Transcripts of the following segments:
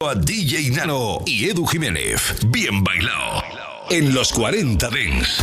a DJ Nano y Edu Jiménez. Bien bailado. En los 40 Dens.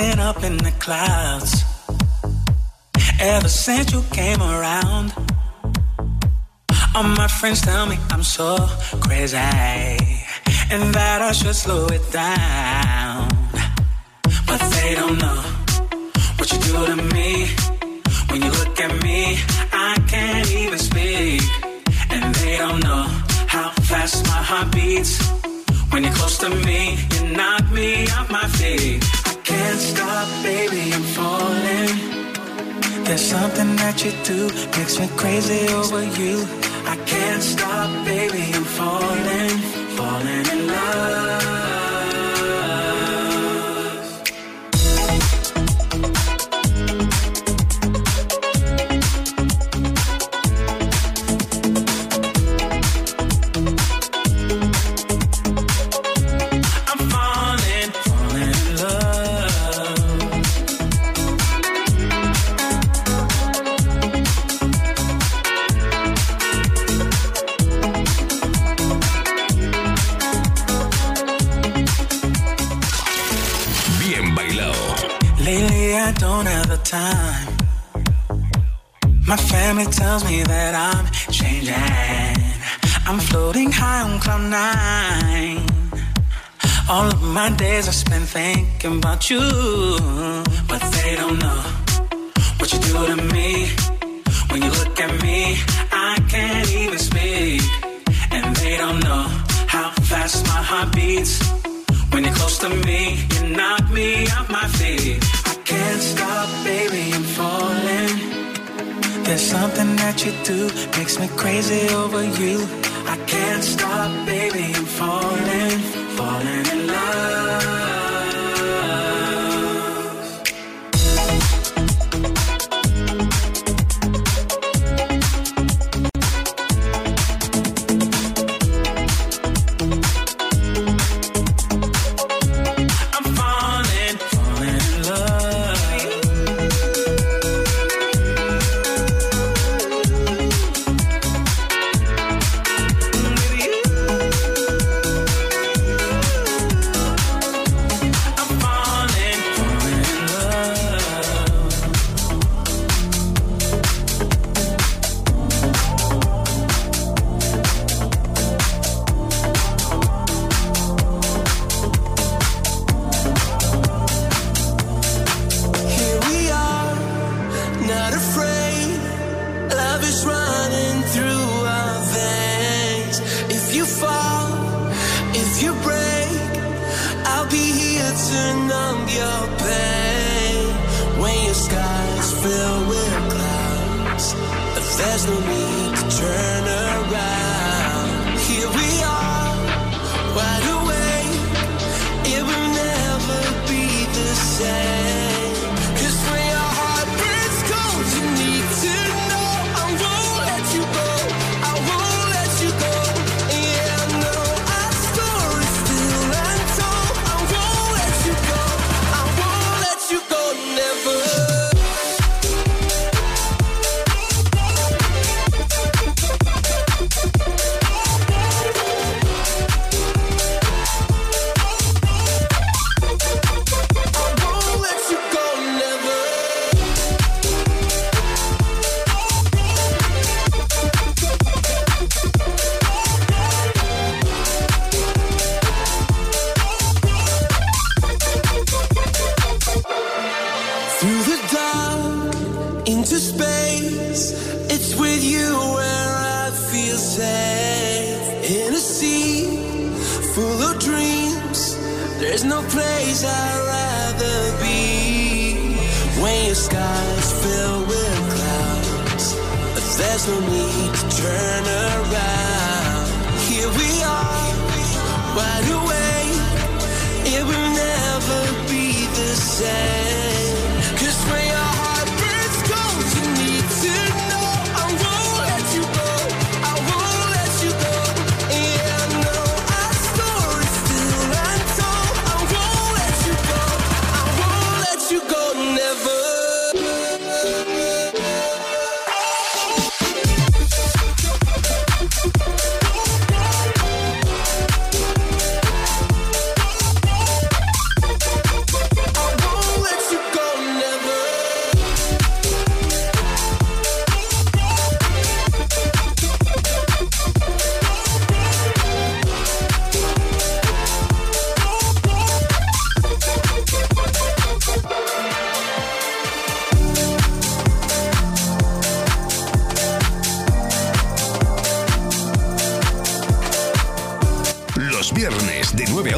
been up in the clouds ever since you came around. All my friends tell me I'm so crazy and that I should slow it down, but they don't know what you do makes me crazy over you. I can't stop, baby, I'm falling. tells me that I'm changing. I'm floating high on cloud nine. All of my days I spend thinking about you, but they don't know what you do to me. When you look at me, I can't even speak, and they don't know how fast my heart beats. When you're close to me, you knock me off my feet. I can't stop, baby there's something that you do makes me crazy over you. I can't stop, baby. I'm falling, falling in love.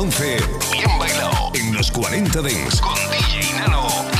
11, bien bailado. En los 40 Dents. Con DJ Nano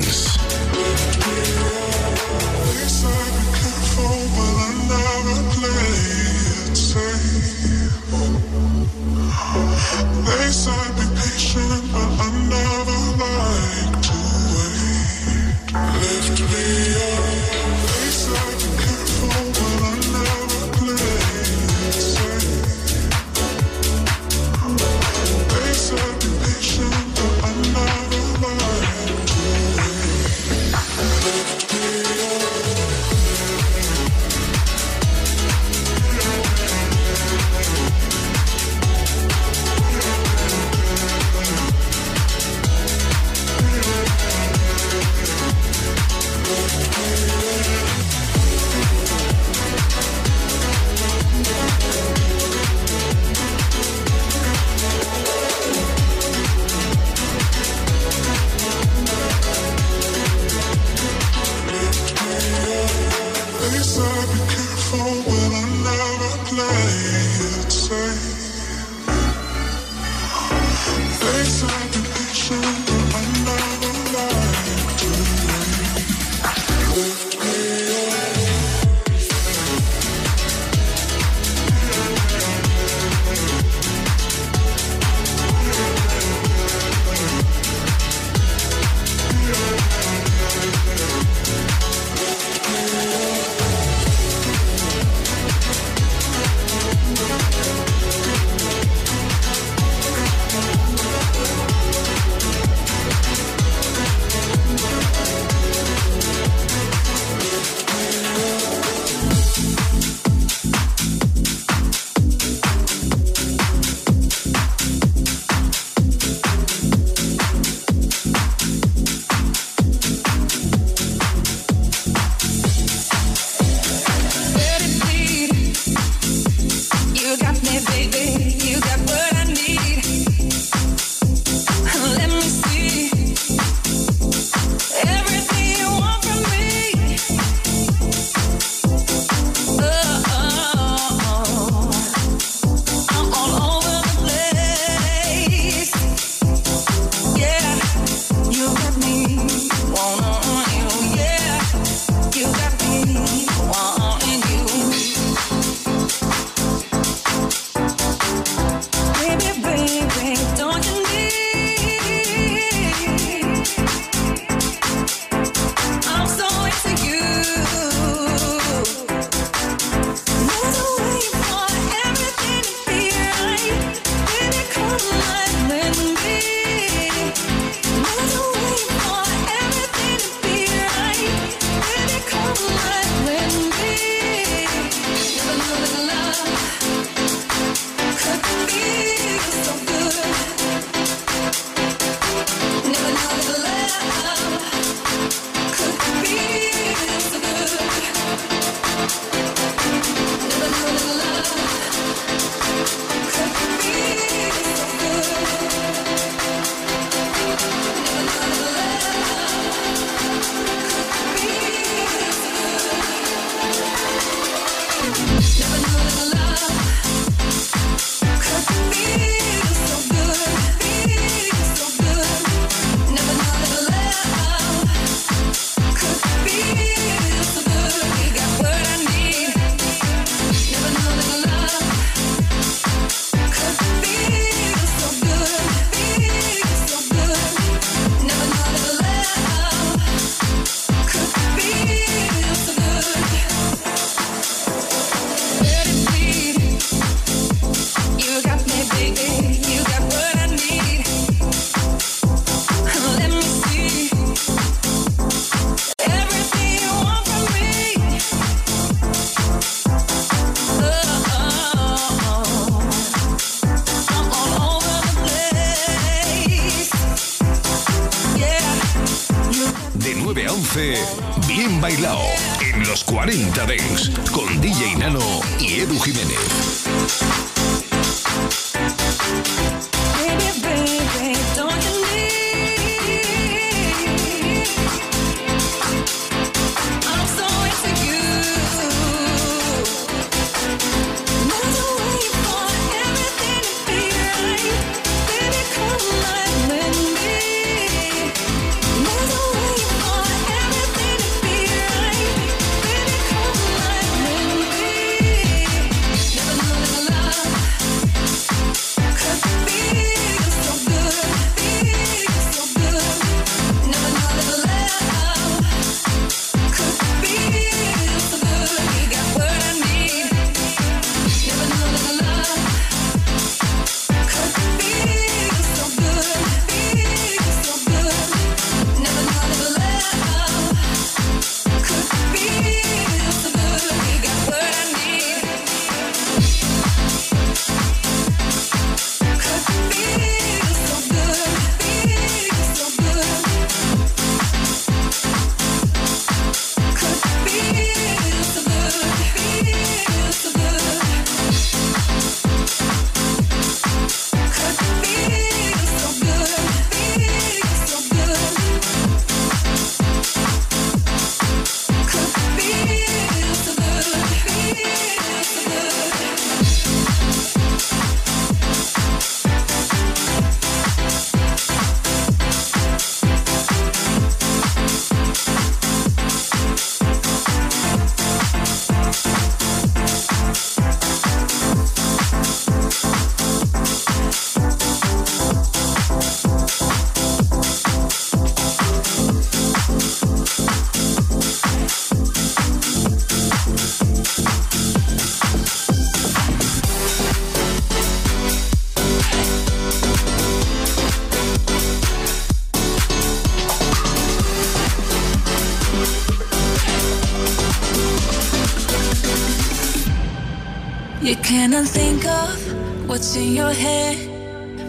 You cannot think of what's in your head.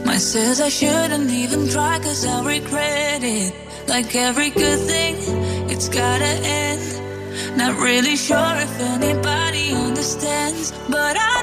Mine says I shouldn't even try, cause I'll regret it. Like every good thing, it's gotta end. Not really sure if anybody understands, but I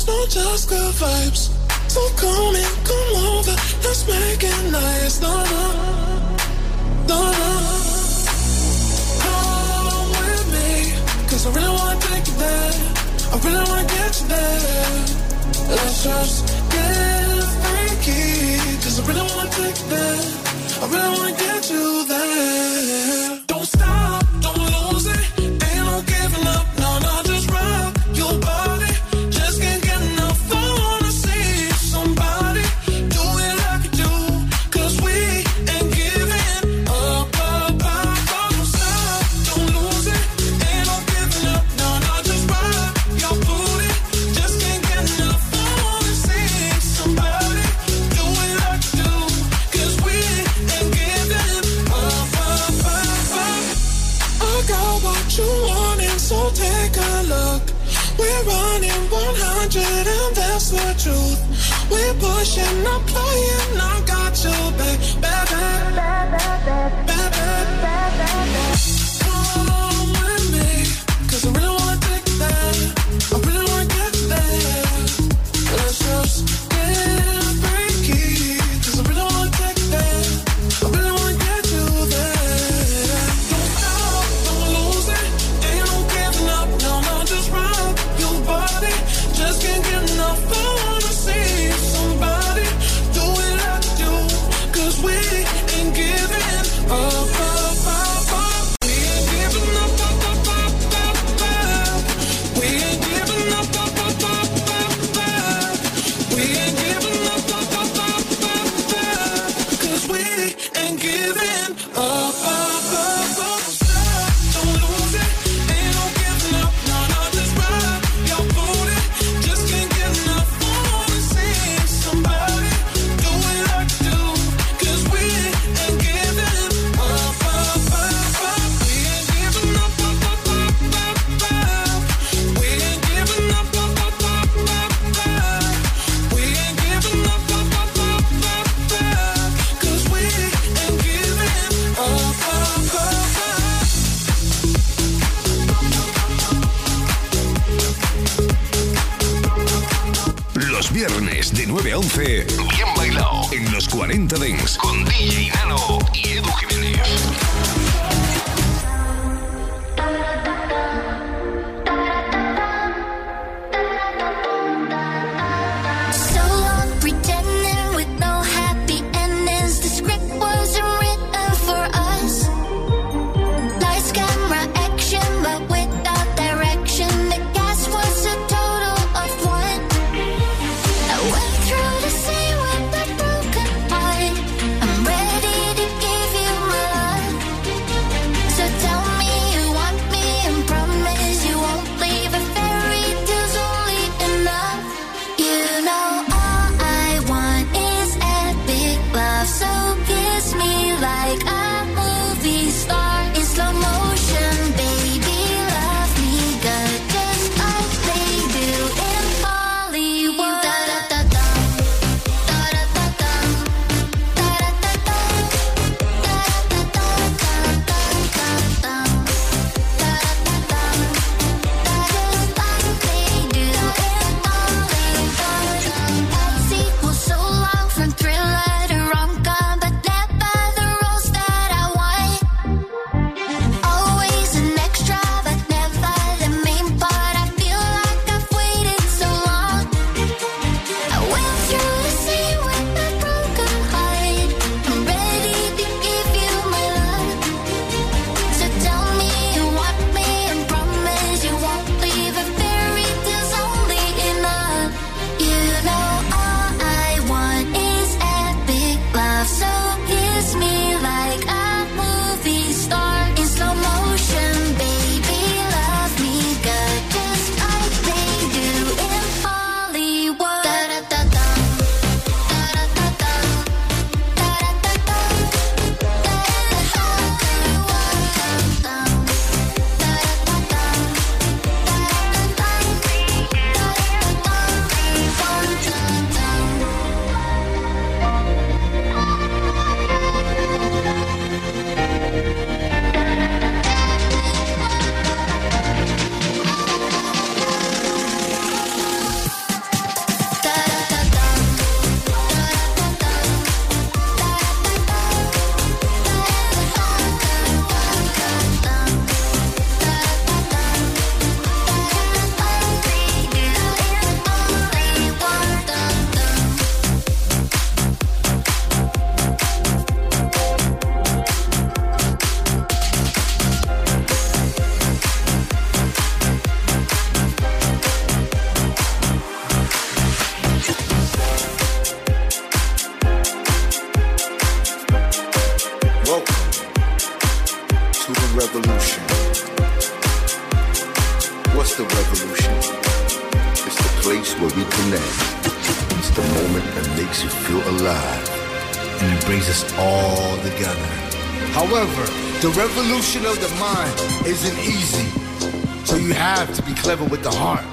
It's not just good vibes. So come in, come over. Let's make it nice. No, no. No, no. Come with me. Cause I really wanna take you there. I really wanna get you there. Let's just get freaky. Cause I really wanna take you there. I really wanna get you there. revolution of the mind isn't easy, so you have to be clever with the heart.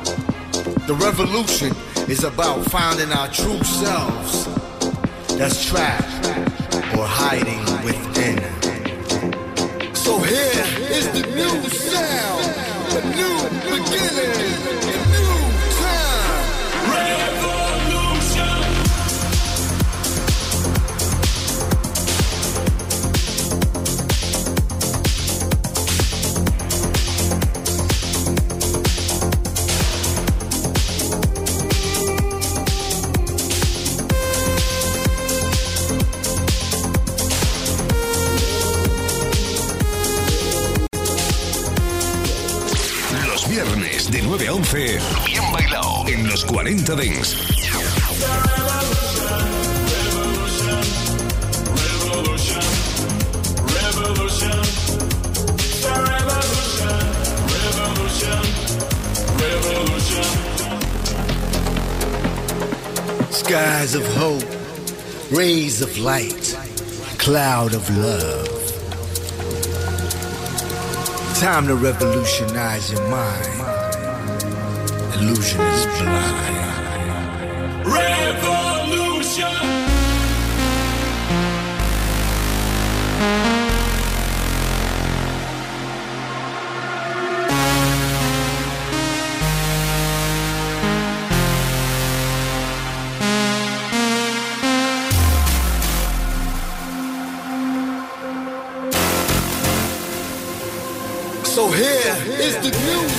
The revolution is about finding our true selves that's trapped or hiding within. So here is the new sound, the new beginning. Delta Dings. Skies of hope, rays of light, cloud of love. Time to revolutionize your mind. Illusion is blind. Is the new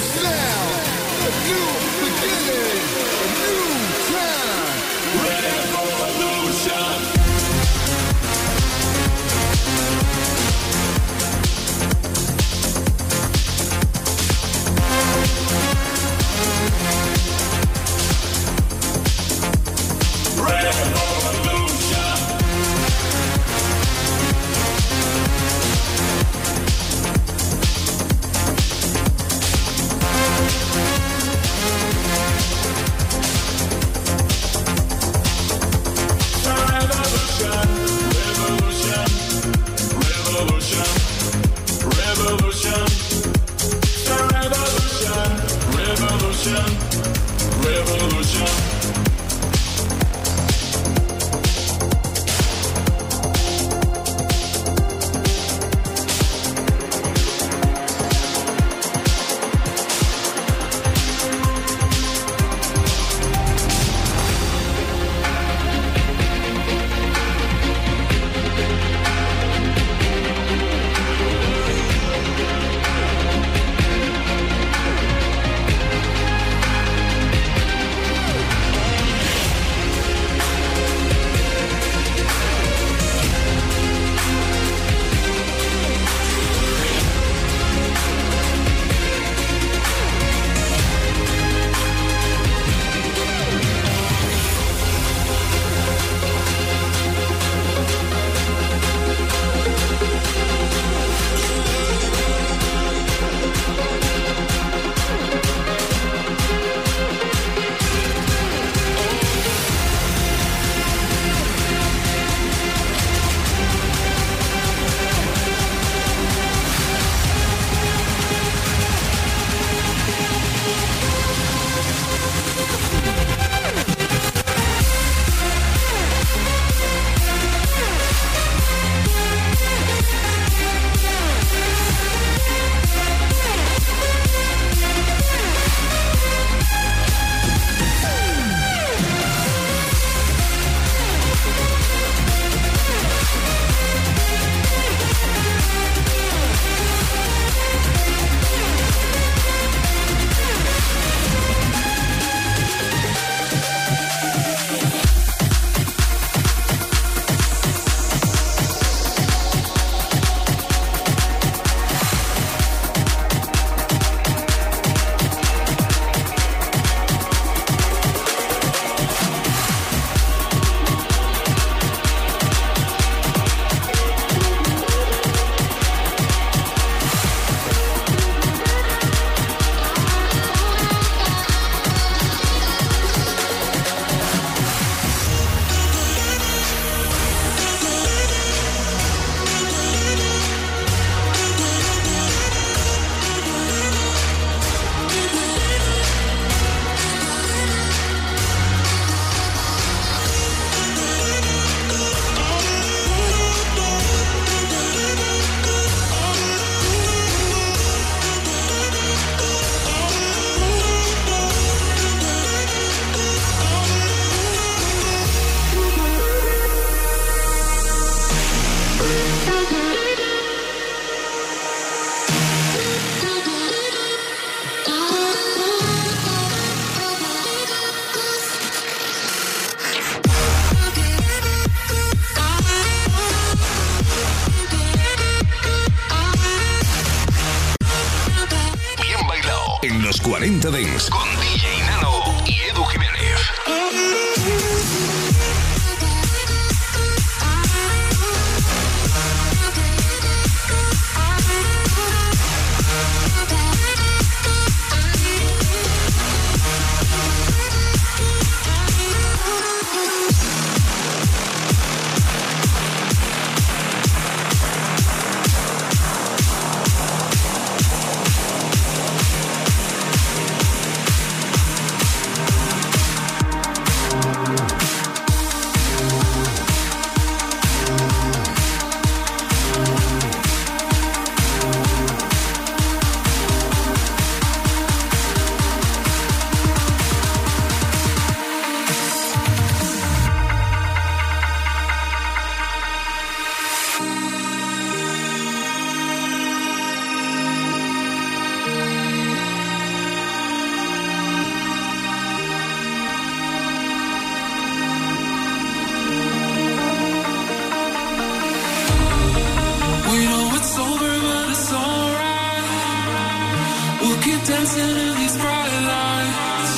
we're dancing in these bright lights.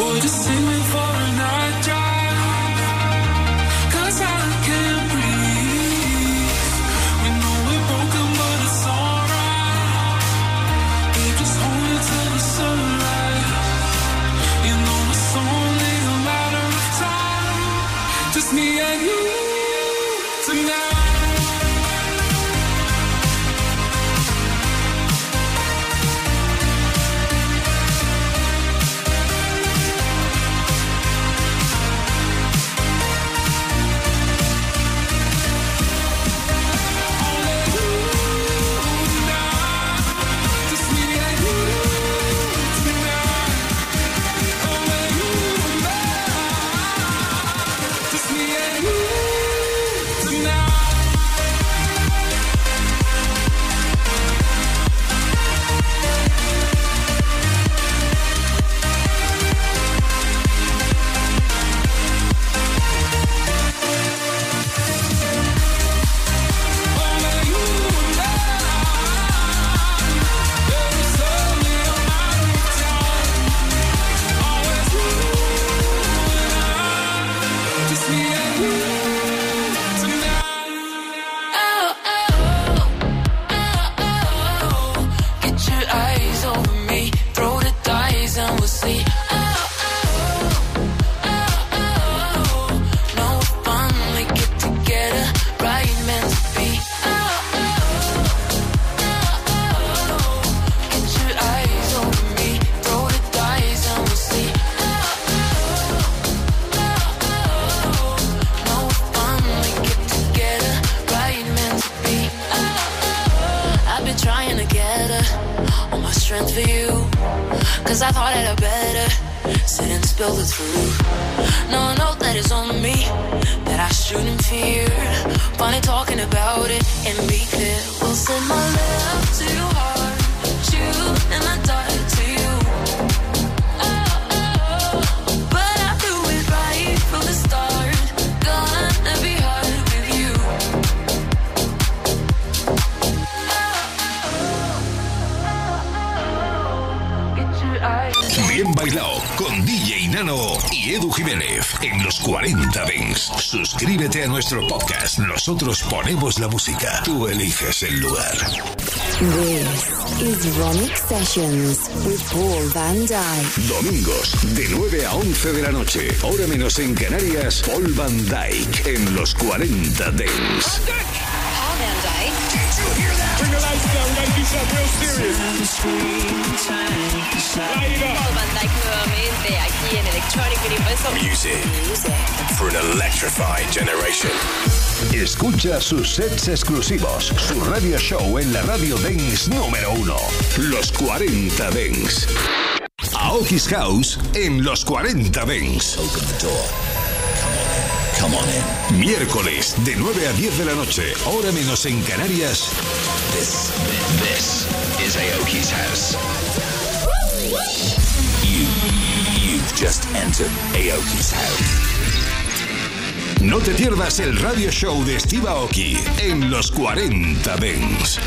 Or just singing for for you. Cause I thought that I better sit and spill the truth. No, no, that is on me, that I shouldn't fear. Funny talking about it and be clear. We'll send my love to your heart, you and I die Nano y Edu Jiménez en los 40 Dents. Suscríbete a nuestro podcast. Nosotros ponemos la música. Tú eliges el lugar. This is Ronic Sessions with Paul Van Dyke. Domingos de 9 a 11 de la noche. Hora menos en Canarias. Paul Van Dyke en los 40 Dents. Paul Van Dyke. The. Escucha sus sets exclusivos, su radio show en la radio Dance número uno. Los 40 Dance. Aoki's House en los 40 Dance. Miércoles de 9 a 10 de la noche, hora menos en Canarias. This, this is Aoki's House. You, you've just entered Aoki's House. No te pierdas el radio show de Steve Aoki en los 40 Dents.